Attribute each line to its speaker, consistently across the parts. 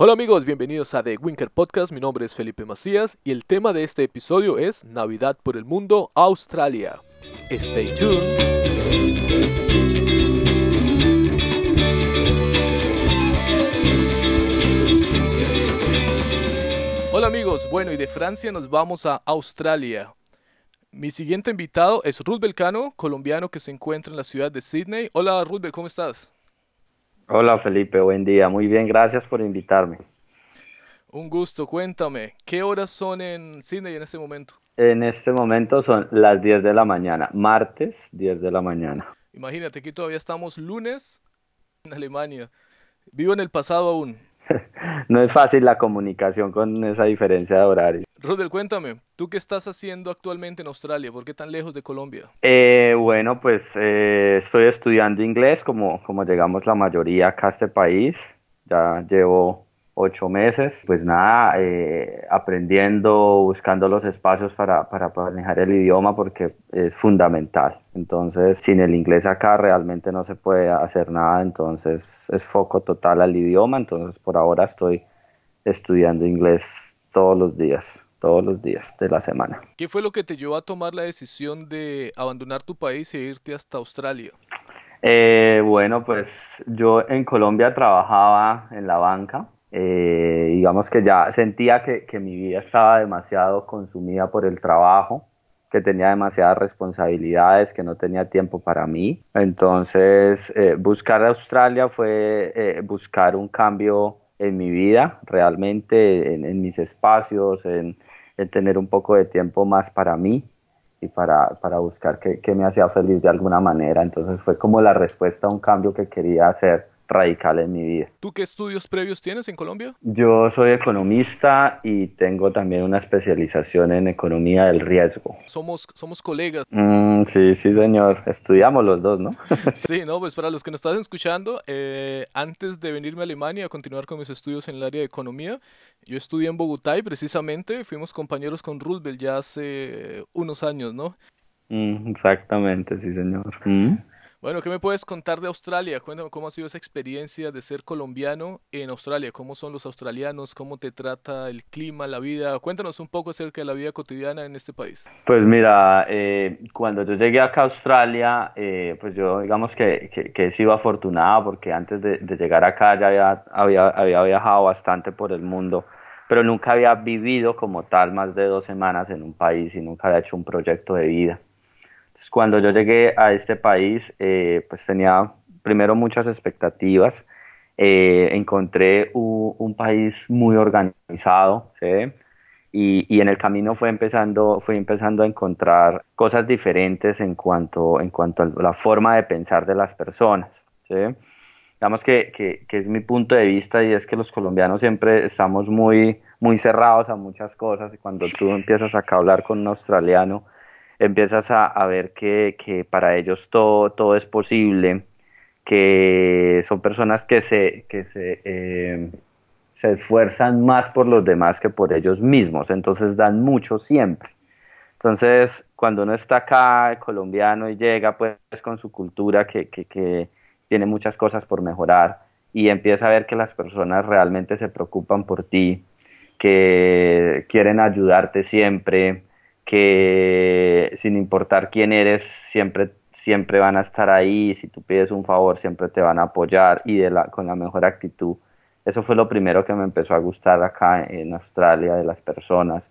Speaker 1: Hola amigos, bienvenidos a The Winker Podcast. Mi nombre es Felipe Macías y el tema de este episodio es Navidad por el Mundo, Australia. Stay tuned. Hola amigos, bueno y de Francia nos vamos a Australia. Mi siguiente invitado es Ruth Belcano, colombiano que se encuentra en la ciudad de Sydney. Hola Ruth, ¿cómo estás?
Speaker 2: Hola Felipe, buen día. Muy bien, gracias por invitarme.
Speaker 1: Un gusto, cuéntame, ¿qué horas son en Sydney en este momento?
Speaker 2: En este momento son las 10 de la mañana, martes 10 de la mañana.
Speaker 1: Imagínate que todavía estamos lunes en Alemania. Vivo en el pasado aún.
Speaker 2: no es fácil la comunicación con esa diferencia de horario.
Speaker 1: Rudel, cuéntame, ¿tú qué estás haciendo actualmente en Australia? ¿Por qué tan lejos de Colombia?
Speaker 2: Eh, bueno, pues eh, estoy estudiando inglés, como, como llegamos la mayoría acá a este país. Ya llevo ocho meses, pues nada, eh, aprendiendo, buscando los espacios para, para manejar el idioma porque es fundamental. Entonces, sin el inglés acá realmente no se puede hacer nada, entonces es foco total al idioma, entonces por ahora estoy estudiando inglés todos los días todos los días de la semana.
Speaker 1: ¿Qué fue lo que te llevó a tomar la decisión de abandonar tu país e irte hasta Australia?
Speaker 2: Eh, bueno, pues yo en Colombia trabajaba en la banca eh, digamos que ya sentía que, que, mi vida estaba demasiado consumida por el trabajo, que tenía demasiadas responsabilidades, que no tenía tiempo para mí. Entonces, eh, buscar Australia fue eh, buscar un cambio en mi vida, realmente en, en mis espacios, en, en, tener un poco de tiempo más para mí y para, para buscar qué me hacía feliz de alguna manera. Entonces fue como la respuesta a un cambio que quería hacer radical en mi vida.
Speaker 1: ¿Tú qué estudios previos tienes en Colombia?
Speaker 2: Yo soy economista y tengo también una especialización en economía del riesgo.
Speaker 1: Somos, somos colegas.
Speaker 2: Mm, sí, sí, señor. Estudiamos los dos, ¿no?
Speaker 1: sí, no, pues para los que nos están escuchando, eh, antes de venirme a Alemania a continuar con mis estudios en el área de economía, yo estudié en Bogotá y precisamente fuimos compañeros con Roosevelt ya hace unos años, ¿no?
Speaker 2: Mm, exactamente, sí, señor. Mm.
Speaker 1: Bueno, ¿qué me puedes contar de Australia? Cuéntame cómo ha sido esa experiencia de ser colombiano en Australia. ¿Cómo son los australianos? ¿Cómo te trata el clima, la vida? Cuéntanos un poco acerca de la vida cotidiana en este país.
Speaker 2: Pues mira, eh, cuando yo llegué acá a Australia, eh, pues yo digamos que, que, he sido afortunado porque antes de, llegar acá ya había, había viajado bastante por el mundo pero nunca había vivido como tal más de dos semanas en un país y nunca había hecho un proyecto de vida cuando yo llegué a este país, eh, pues tenía primero muchas expectativas. Eh, encontré un, país muy organizado, ¿sí? Y, y, en el camino fue empezando, fui empezando a encontrar cosas diferentes en cuanto, en cuanto a la forma de pensar de las personas. ¿sí? Digamos que, que, que, es mi punto de vista y es que los colombianos siempre estamos muy, muy cerrados a muchas cosas y cuando tú empiezas acá a hablar con un australiano, empiezas a, ver que, que, para ellos todo, todo es posible, que son personas que se, que se, eh, se esfuerzan más por los demás que por ellos mismos, entonces dan mucho siempre. Entonces, cuando uno está acá, colombiano, y llega pues con su cultura que, que, que tiene muchas cosas por mejorar, y empieza a ver que las personas realmente se preocupan por ti, que quieren ayudarte siempre, que sin importar quién eres, siempre, siempre van a estar ahí, si tú pides un favor, siempre te van a apoyar y con la mejor actitud. Eso fue lo primero que me empezó a gustar acá en Australia de las personas,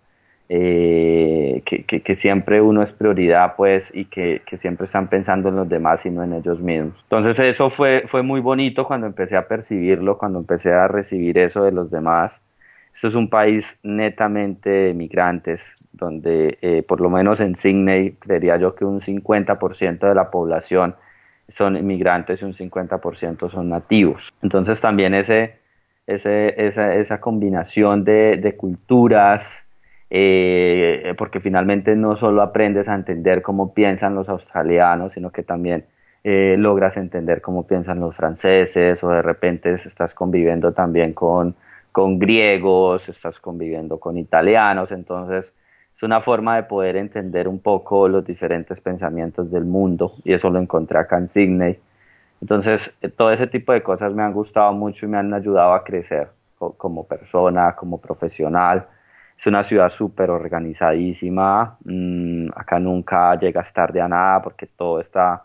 Speaker 2: eh, que, siempre uno es prioridad pues y que, que, siempre están pensando en los demás y no en ellos mismos. Entonces eso fue, fue muy bonito cuando empecé a percibirlo, cuando empecé a recibir eso de los demás. Esto es un país netamente de migrantes, donde eh, por lo menos en Sydney creería yo que un 50% de la población son inmigrantes y un 50% son nativos. Entonces también ese, ese, esa, esa combinación de, culturas, eh, porque finalmente no solo aprendes a entender cómo piensan los australianos, sino que también eh, logras entender cómo piensan los franceses o de repente estás conviviendo también con, con griegos, estás conviviendo con italianos, entonces es una forma de poder entender un poco los diferentes pensamientos del mundo y eso lo encontré acá en Sydney. Entonces, eh, todo ese tipo de cosas me han gustado mucho y me han ayudado a crecer como persona, como profesional. Es una ciudad súper organizadísima. Mm, acá nunca llegas tarde a nada porque todo está,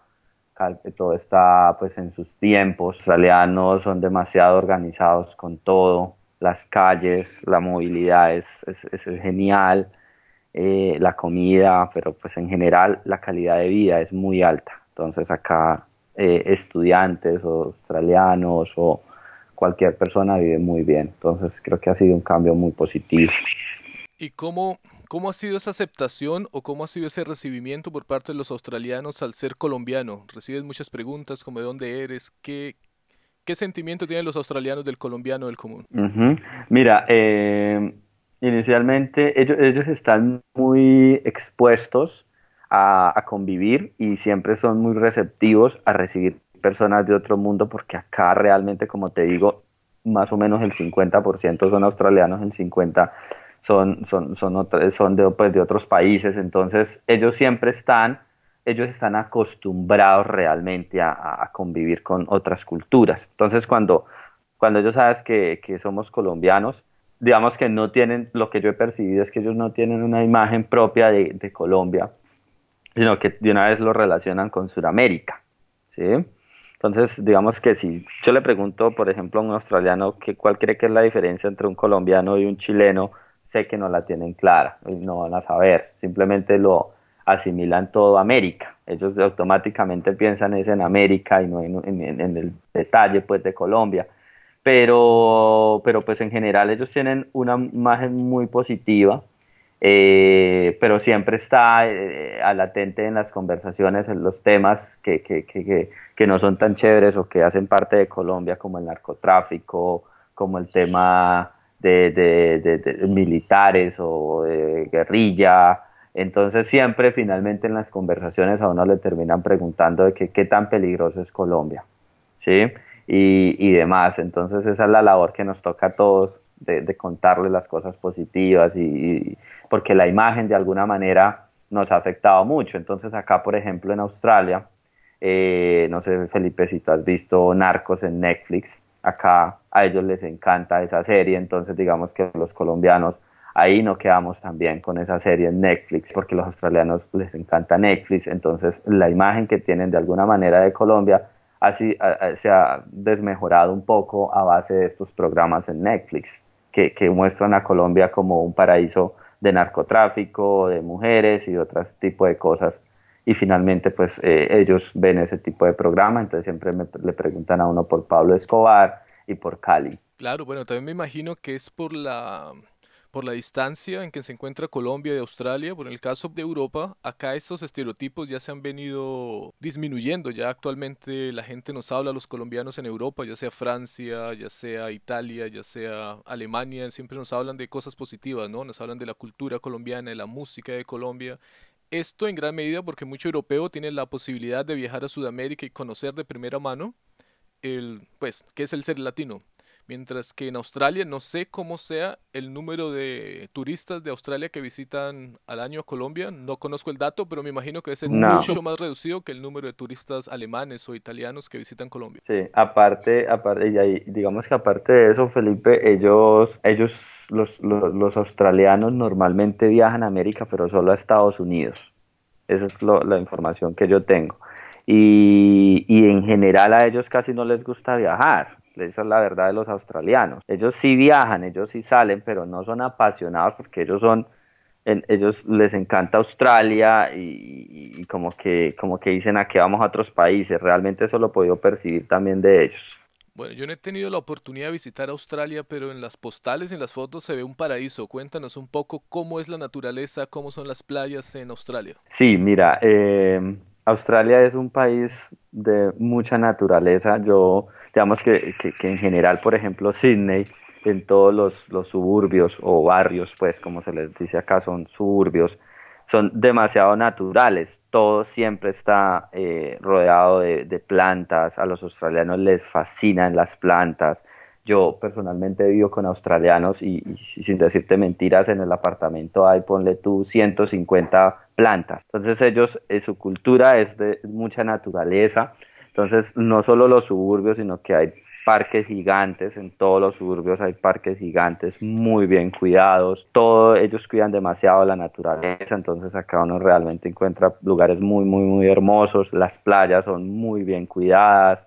Speaker 2: todo está pues en sus tiempos. Los australianos son demasiado organizados con todo. Las calles, la movilidad es, es, genial. Eh, la comida, pero pues en general la calidad de vida es muy alta. Entonces acá eh, estudiantes o australianos o cualquier persona vive muy bien. Entonces creo que ha sido un cambio muy positivo.
Speaker 1: ¿Y cómo, cómo ha sido esa aceptación o cómo ha sido ese recibimiento por parte de los australianos al ser colombiano? Recibes muchas preguntas como de dónde eres, qué, qué sentimiento tienen los australianos del colombiano del común.
Speaker 2: Mira, eh, inicialmente ellos, ellos están muy expuestos a, a, convivir y siempre son muy receptivos a recibir personas de otro mundo porque acá realmente, como te digo, más o menos el 50% son australianos, el 50% son, son, son, son de, pues, de otros países, entonces ellos siempre están, ellos están acostumbrados realmente a, convivir con otras culturas. Entonces cuando, cuando ellos sabes que, que somos colombianos, digamos que no tienen, lo que yo he percibido es que ellos no tienen una imagen propia de, de Colombia, sino que de una vez lo relacionan con Sudamérica, ¿sí? Entonces, digamos que si yo le pregunto, por ejemplo, a un australiano que cuál cree que es la diferencia entre un colombiano y un chileno, sé que no la tienen clara, no van a saber, simplemente lo asimilan todo a América. Ellos automáticamente piensan es en América y no en, el detalle pues de Colombia. Pero, pero pues en general ellos tienen una imagen muy positiva, eh, pero siempre está eh, latente en las conversaciones, en los temas que, que, que, que no son tan chéveres o que hacen parte de Colombia, como el narcotráfico, como el tema de, militares o de guerrilla. Entonces siempre finalmente en las conversaciones a uno le terminan preguntando de qué tan peligroso es Colombia, ¿sí? Y, y, demás. Entonces esa es la labor que nos toca a todos de, contarles las cosas positivas y, porque la imagen de alguna manera nos ha afectado mucho. Entonces acá, por ejemplo, en Australia, eh, no sé, Felipe, si tú has visto Narcos en Netflix, acá a ellos les encanta esa serie, entonces digamos que los colombianos ahí no quedamos también con esa serie en Netflix, porque los australianos les encanta Netflix, entonces la imagen que tienen de alguna manera de Colombia así se ha desmejorado un poco a base de estos programas en Netflix, que, muestran a Colombia como un paraíso de narcotráfico, de mujeres y otros tipos de cosas. Y finalmente pues eh, ellos ven ese tipo de programa, entonces siempre le preguntan a uno por Pablo Escobar y por Cali.
Speaker 1: Claro, bueno, también me imagino que es por la, por la distancia en que se encuentra Colombia y Australia. Por el caso de Europa, acá estos estereotipos ya se han venido disminuyendo. Ya actualmente la gente nos habla, los colombianos en Europa, ya sea Francia, ya sea Italia, ya sea Alemania, siempre nos hablan de cosas positivas, ¿no? Nos hablan de la cultura colombiana, de la música de Colombia. Esto en gran medida porque mucho europeo tiene la posibilidad de viajar a Sudamérica y conocer de primera mano el, pues, qué es el ser latino. Mientras que en Australia no sé cómo sea el número de turistas de Australia que visitan al año a Colombia. No conozco el dato, pero me imagino que es mucho más reducido que el número de turistas alemanes o italianos que visitan Colombia.
Speaker 2: Sí, aparte, aparte y digamos que aparte de eso, Felipe, ellos, ellos los, los, australianos normalmente viajan a América, pero solo a Estados Unidos. Esa es la información que yo tengo. Y, y en general a ellos casi no les gusta viajar esa es la verdad de los australianos. Ellos sí viajan, ellos sí salen, pero no son apasionados porque ellos son, ellos les encanta Australia y, como que como que dicen a que vamos a otros países. Realmente eso lo he podido percibir también de ellos.
Speaker 1: Bueno, yo no he tenido la oportunidad de visitar Australia, pero en las postales en las fotos se ve un paraíso. Cuéntanos un poco cómo es la naturaleza, cómo son las playas en Australia.
Speaker 2: Sí, mira, eh, Australia es un país de mucha naturaleza. Yo digamos que, que, en general, por ejemplo, Sydney, en todos los, los, suburbios o barrios, pues como se les dice acá, son suburbios, son demasiado naturales. Todo siempre está eh, rodeado de, de, plantas. A los australianos les fascinan las plantas. Yo personalmente vivo con australianos y, sin decirte mentiras, en el apartamento hay, ponle tú, 150 plantas. Entonces ellos, eh, su cultura es de mucha naturaleza entonces, no solo los suburbios, sino que hay parques gigantes, en todos los suburbios hay parques gigantes muy bien cuidados, todo, ellos cuidan demasiado la naturaleza, entonces acá uno realmente encuentra lugares muy, muy, muy hermosos, las playas son muy bien cuidadas,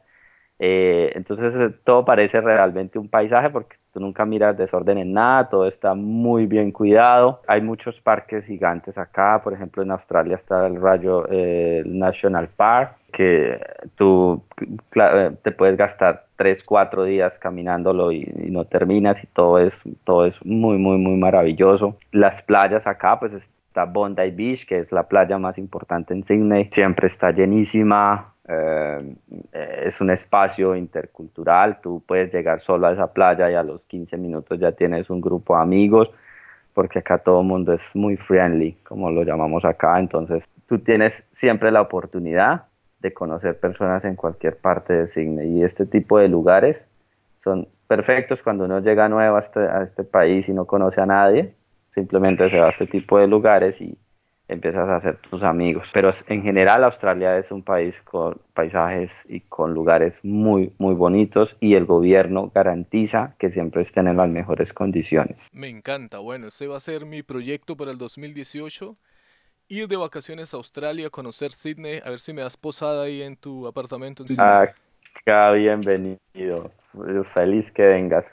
Speaker 2: eh, entonces eh, todo parece realmente un paisaje porque tú nunca miras desorden en nada, todo está muy bien cuidado. Hay muchos parques gigantes acá, por ejemplo en Australia está el Rayo eh, National Park, que tú te puedes gastar 3, 4 días caminándolo y, no terminas y todo es, todo es muy, muy, muy maravilloso. Las playas acá, pues está Bondi Beach, que es la playa más importante en Sydney, siempre está llenísima, eh, es un espacio intercultural, tú puedes llegar solo a esa playa y a los 15 minutos ya tienes un grupo de amigos, porque acá todo el mundo es muy friendly, como lo llamamos acá, entonces tú tienes siempre la oportunidad de conocer personas en cualquier parte de Sydney y este tipo de lugares son perfectos cuando uno llega nuevo a este, a este país y no conoce a nadie, simplemente se va a este tipo de lugares y empiezas a hacer tus amigos. Pero en general Australia es un país con paisajes y con lugares muy, muy bonitos y el gobierno garantiza que siempre estén en las mejores condiciones.
Speaker 1: Me encanta. Bueno, ese va a ser mi proyecto para el 2018. Ir de vacaciones a Australia, conocer Sydney, a ver si me das posada ahí en tu apartamento. En
Speaker 2: Acá, bienvenido. Feliz que vengas.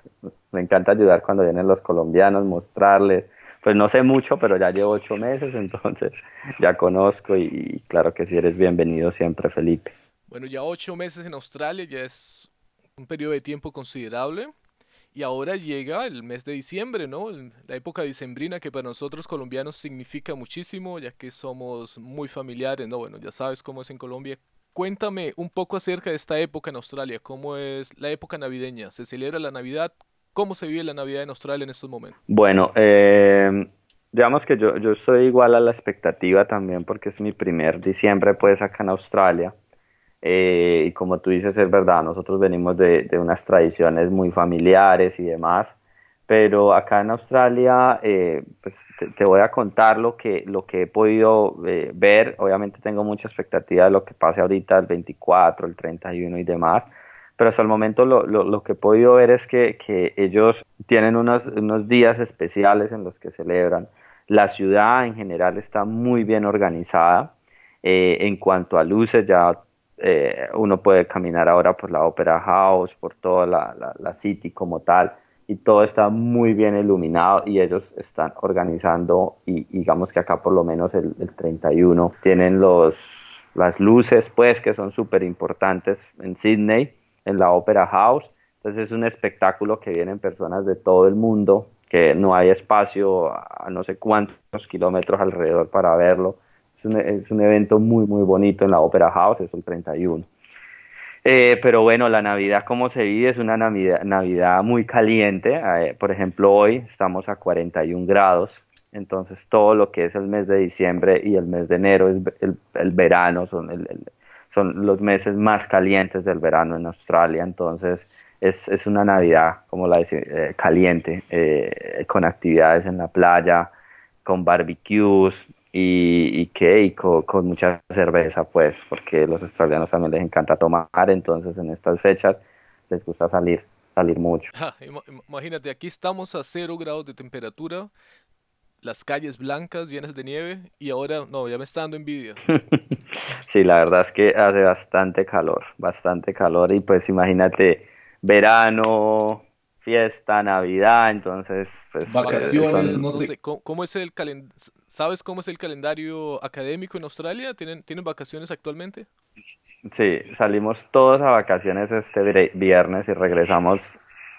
Speaker 2: Me encanta ayudar cuando vienen los colombianos, mostrarles pues no sé mucho, pero ya llevo ocho meses, entonces ya conozco y, claro que sí eres bienvenido siempre, Felipe.
Speaker 1: Bueno, ya ocho meses en Australia ya es un periodo de tiempo considerable. Y ahora llega el mes de diciembre, ¿no? La época dicembrina que para nosotros colombianos significa muchísimo, ya que somos muy familiares, ¿no? Bueno, ya sabes cómo es en Colombia. Cuéntame un poco acerca de esta época en Australia, cómo es la época navideña. ¿Se celebra la Navidad? ¿Cómo se vive la Navidad en Australia en estos momentos?
Speaker 2: Bueno, eh, digamos que yo, yo estoy igual a la expectativa también porque es mi primer diciembre pues acá en Australia. Eh, y como tú dices, es verdad, nosotros venimos de, de, unas tradiciones muy familiares y demás, pero acá en Australia, eh, pues te, voy a contar lo que, lo que he podido ver, obviamente tengo mucha expectativa de lo que pase ahorita el 24, el 31 y demás, pero hasta el momento lo, lo, lo que he podido ver es que, que ellos tienen unos, unos, días especiales en los que celebran. La ciudad en general está muy bien organizada. Eh, en cuanto a luces, ya eh, uno puede caminar ahora por la Opera House, por toda la, City como tal, y todo está muy bien iluminado y ellos están organizando, y digamos que acá por lo menos el, el 31 tienen los, las luces, pues, que son súper importantes en Sydney en la Opera House. Entonces es un espectáculo que vienen personas de todo el mundo, que no hay espacio a no sé cuántos kilómetros alrededor para verlo. Es un, es un evento muy, muy bonito en la Opera House, es el 31. Eh, pero bueno, la Navidad como se vive es una Navidad, Navidad muy caliente. Eh, por ejemplo, hoy estamos a 41 grados, entonces todo lo que es el mes de diciembre y el mes de enero es el, el verano, son el, son los meses más calientes del verano en Australia, entonces es, es una Navidad, como la dice, eh, caliente, con actividades en la playa, con barbecues y, y que con, mucha cerveza, pues, porque los australianos también les encanta tomar, entonces en estas fechas les gusta salir, salir mucho.
Speaker 1: imagínate, aquí estamos a cero grados de temperatura, las calles blancas llenas de nieve y ahora no, ya me está dando envidia.
Speaker 2: sí, la verdad es que hace bastante calor, bastante calor y pues imagínate verano, fiesta, Navidad, entonces
Speaker 1: pues, vacaciones, no sé ¿cómo, es el ¿Sabes cómo es el calendario académico en Australia? ¿Tienen tienen vacaciones actualmente?
Speaker 2: Sí, salimos todos a vacaciones este viernes y regresamos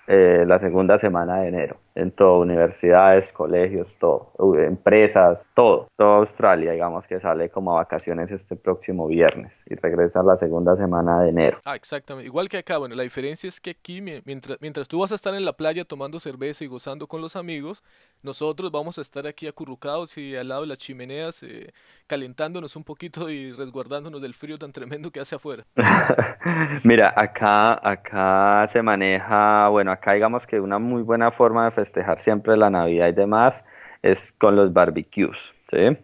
Speaker 2: eh, la segunda semana de enero en todo, universidades, colegios, todo, empresas, todo, toda Australia, digamos que sale como a vacaciones este próximo viernes y regresa la segunda semana de enero.
Speaker 1: Ah, exactamente, igual que acá, bueno, la diferencia es que aquí, mientras, mientras tú vas a estar en la playa tomando cerveza y gozando con los amigos, nosotros vamos a estar aquí acurrucados y al lado de las chimeneas, eh, calentándonos un poquito y resguardándonos del frío tan tremendo que hace afuera.
Speaker 2: Mira, acá, acá se maneja, bueno, acá digamos que una muy buena forma de festejar siempre la Navidad y demás es con los barbecues, ¿sí?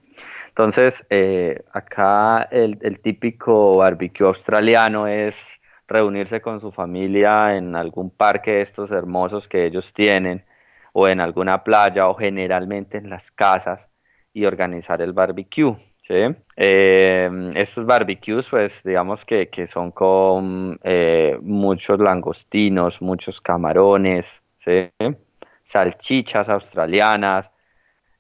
Speaker 2: Entonces, eh, acá el, típico barbecue australiano es reunirse con su familia en algún parque de estos hermosos que ellos tienen o en alguna playa o generalmente en las casas y organizar el barbecue. ¿sí? Eh, estos barbecues, pues digamos que, que son con eh, muchos langostinos, muchos camarones, ¿sí? Salchichas australianas.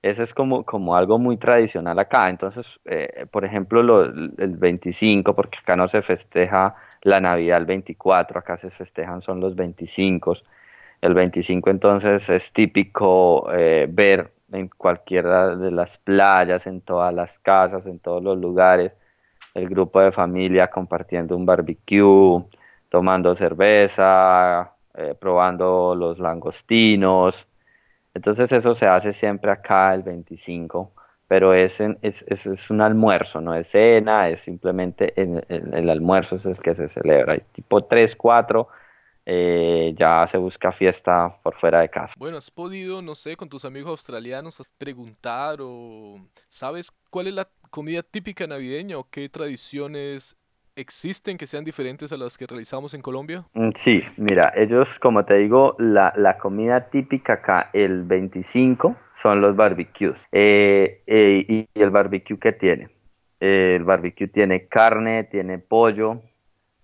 Speaker 2: Eso es como, como algo muy tradicional acá. Entonces, eh, por ejemplo, lo, el 25, porque acá no se festeja la Navidad el 24, acá se festejan son los 25. El 25 entonces es típico ver en cualquiera de las playas, en todas las casas, en todos los lugares, el grupo de familia compartiendo un barbecue, tomando cerveza, eh, probando los langostinos. Entonces eso se hace siempre acá el 25, pero es, es, un almuerzo, no es cena, es simplemente el, almuerzo es el que se celebra. tipo 3, 4 eh, ya se busca fiesta por fuera de casa.
Speaker 1: Bueno, ¿has podido, no sé, con tus amigos australianos preguntar o sabes cuál es la comida típica navideña o qué tradiciones existen que sean diferentes a las que realizamos en Colombia?
Speaker 2: Mm, sí, mira, ellos, como te digo, la, la comida típica acá el 25 son los barbecues. Eh, eh, y, el barbecue que tiene? el barbecue tiene carne, tiene pollo,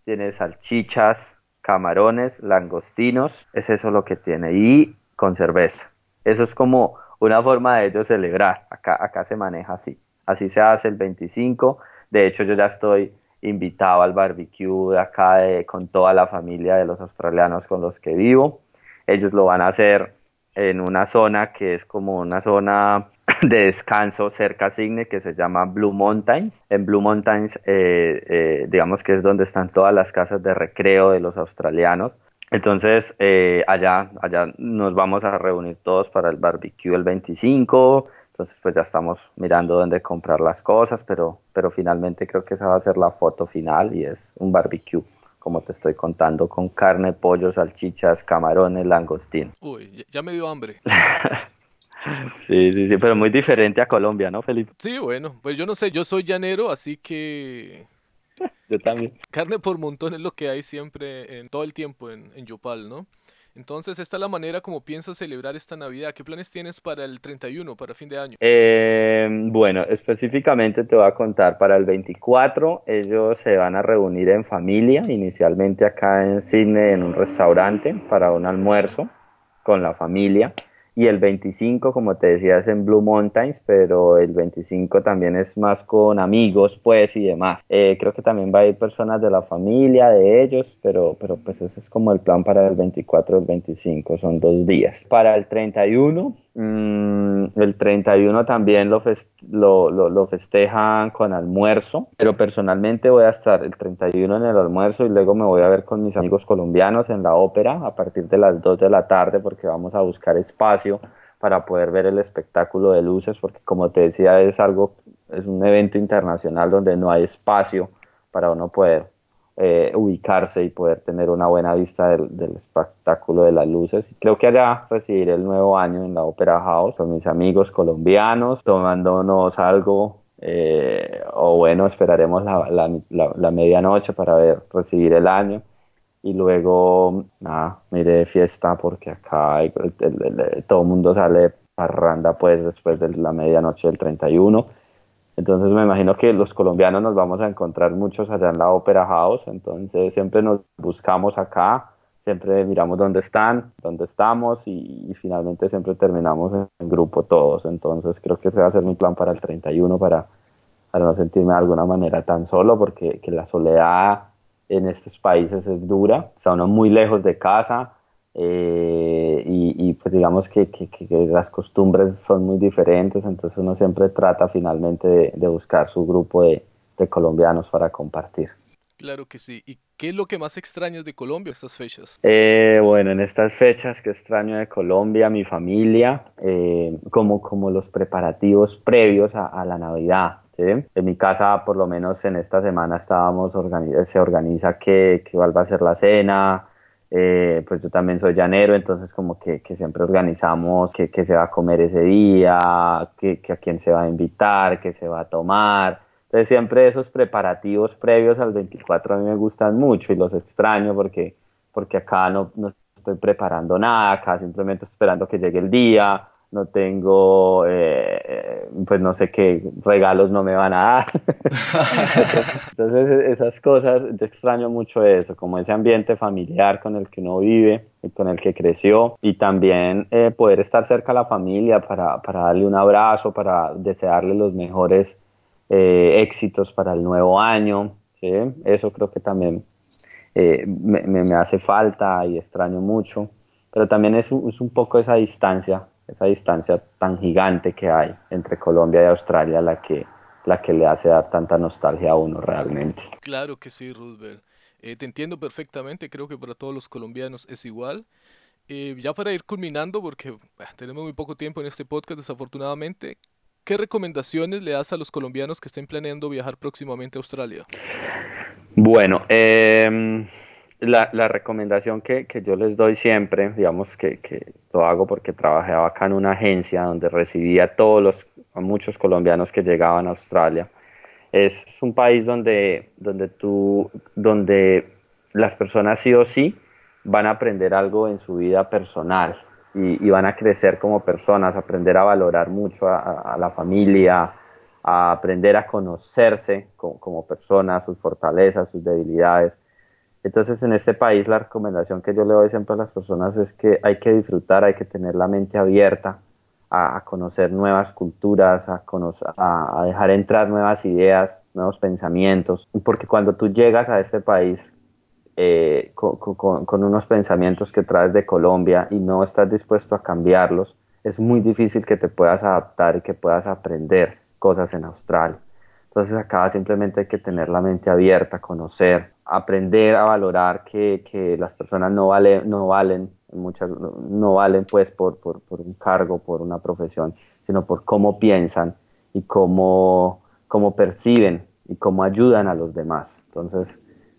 Speaker 2: tiene salchichas, camarones, langostinos, es eso lo que tiene, y con cerveza. Eso es como una forma de ellos celebrar, acá, acá se maneja así, así se hace el 25, de hecho yo ya estoy invitado al barbecue de acá con toda la familia de los australianos con los que vivo, ellos lo van a hacer en una zona que es como una zona de descanso cerca a Signe que se llama Blue Mountains. En Blue Mountains, eh, eh, digamos que es donde están todas las casas de recreo de los australianos. Entonces, eh, allá, allá nos vamos a reunir todos para el barbecue el 25. Entonces, pues ya estamos mirando dónde comprar las cosas, pero, pero finalmente creo que esa va a ser la foto final y es un barbecue como te estoy contando, con carne, pollo, salchichas, camarones, langostín.
Speaker 1: Uy, ya me dio hambre.
Speaker 2: Sí, sí, sí, pero muy diferente a Colombia, ¿no, Felipe?
Speaker 1: Sí, bueno, pues yo no sé, yo soy llanero, así que...
Speaker 2: yo también.
Speaker 1: Carne por montón es lo que hay siempre, en todo el tiempo en, en Yopal, ¿no? Entonces, esta es la manera como piensas celebrar esta Navidad. ¿Qué planes tienes para el 31, para fin de año?
Speaker 2: Eh, bueno, específicamente te voy a contar, para el 24 ellos se van a reunir en familia, inicialmente acá en Sydney en un restaurante para un almuerzo con la familia y el 25, como te decía, es en Blue Mountains, pero el 25 también es más con amigos, pues, y demás. Eh, creo que también va a ir personas de la familia, de ellos, pero, pero pues ese es como el plan para el 24 y el 25, son dos días. Para el 31, mmm, el 31 también lo, lo, lo, lo, festejan con almuerzo, pero personalmente voy a estar el 31 en el almuerzo y luego me voy a ver con mis amigos colombianos en la ópera a partir de las 2 de la tarde porque vamos a buscar espacio para poder ver el espectáculo de luces, porque como te decía, es algo, es un evento internacional donde no hay espacio para uno poder eh, ubicarse y poder tener una buena vista del, espectáculo de las luces. Creo que allá recibiré el nuevo año en la Opera House con mis amigos colombianos, tomándonos algo eh, o bueno, esperaremos la, la, la, medianoche para ver, recibir el año y luego, nada, mire fiesta porque acá todo el mundo sale parranda pues después de la medianoche del 31. Entonces me imagino que los colombianos nos vamos a encontrar muchos allá en la Opera House, entonces siempre nos buscamos acá, siempre miramos dónde están, dónde estamos y, finalmente siempre terminamos en grupo todos. Entonces creo que ese va a ser mi plan para el 31 para, para no sentirme de alguna manera tan solo porque que la soledad en estos países es dura, está uno muy lejos de casa eh, y, pues digamos que, las costumbres son muy diferentes, entonces uno siempre trata finalmente de, buscar su grupo de, colombianos para compartir.
Speaker 1: Claro que sí. ¿Y qué es lo que más extrañas de Colombia estas fechas?
Speaker 2: Eh, bueno, en estas fechas que extraño de Colombia, mi familia, eh, como, como los preparativos previos a la Navidad. En mi casa, por lo menos en esta semana, estábamos se organiza que, que va a ser la cena, eh, pues yo también soy llanero, entonces como que, siempre organizamos qué se va a comer ese día, que, a quién se va a invitar, qué se va a tomar. Entonces siempre esos preparativos previos al 24 a mí me gustan mucho y los extraño porque, porque acá no, no estoy preparando nada, acá simplemente esperando que llegue el día, no tengo, eh, pues no sé qué regalos no me van a dar. Entonces esas cosas, te extraño mucho eso, como ese ambiente familiar con el que uno vive y con el que creció y también eh, poder estar cerca a la familia para, para, darle un abrazo, para desearle los mejores eh, éxitos para el nuevo año. ¿sí? Eso creo que también me, me, hace falta y extraño mucho, pero también es, es un poco esa distancia esa distancia tan gigante que hay entre Colombia y Australia la que, la que le hace dar tanta nostalgia a uno realmente.
Speaker 1: Claro que sí, Roosevelt. Eh, te entiendo perfectamente, creo que para todos los colombianos es igual. Eh, ya para ir culminando, porque tenemos muy poco tiempo en este podcast desafortunadamente, ¿qué recomendaciones le das a los colombianos que estén planeando viajar próximamente a Australia?
Speaker 2: Bueno, eh, la, la recomendación que, que, yo les doy siempre, digamos que, que, lo hago porque trabajaba acá en una agencia donde recibía a todos los, a muchos colombianos que llegaban a Australia. Es un país donde, donde, tú, donde las personas sí o sí van a aprender algo en su vida personal y, van a crecer como personas, aprender a valorar mucho a, la familia, a aprender a conocerse como personas, sus fortalezas, sus debilidades entonces, en este país la recomendación que yo le doy siempre a las personas es que hay que disfrutar, hay que tener la mente abierta a, conocer nuevas culturas, a, a, dejar entrar nuevas ideas, nuevos pensamientos, porque cuando tú llegas a este país eh, con, unos pensamientos que traes de Colombia y no estás dispuesto a cambiarlos, es muy difícil que te puedas adaptar y que puedas aprender cosas en Australia. Entonces acá simplemente hay que tener la mente abierta, conocer, aprender a valorar que, que las personas no, vale, no valen, muchas, no valen pues por, por, por, un cargo, por una profesión, sino por cómo piensan y cómo, cómo perciben y cómo ayudan a los demás. Entonces,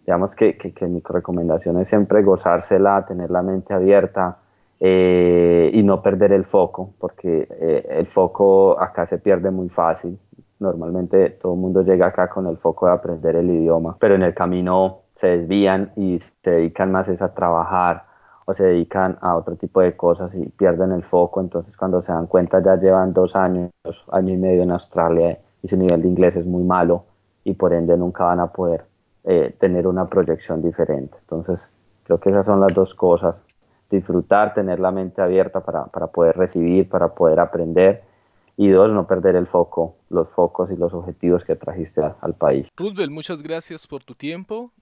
Speaker 2: digamos que, que, que mi recomendación es siempre gozársela, tener la mente abierta eh, y no perder el foco, porque eh, el foco acá se pierde muy fácil Normalmente todo el mundo llega acá con el foco de aprender el idioma, pero en el camino se desvían y se dedican más a trabajar o se dedican a otro tipo de cosas y pierden el foco. Entonces cuando se dan cuenta ya llevan dos años, año y medio en Australia y su nivel de inglés es muy malo y por ende nunca van a poder eh, tener una proyección diferente. Entonces creo que esas son las dos cosas. Disfrutar, tener la mente abierta para, para poder recibir, para poder aprender y dos, no perder el foco, los focos y los objetivos que trajiste al país.
Speaker 1: Roosevelt, muchas gracias por tu tiempo.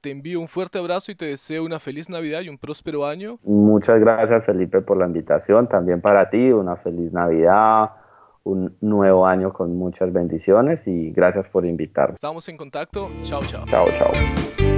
Speaker 1: Te envío un fuerte abrazo y te deseo una feliz Navidad y un próspero año.
Speaker 2: Muchas gracias Felipe por la invitación, también para ti una feliz Navidad, un nuevo año con muchas bendiciones y gracias por invitarme.
Speaker 1: Estamos en contacto, chao chao.
Speaker 2: Chao chao.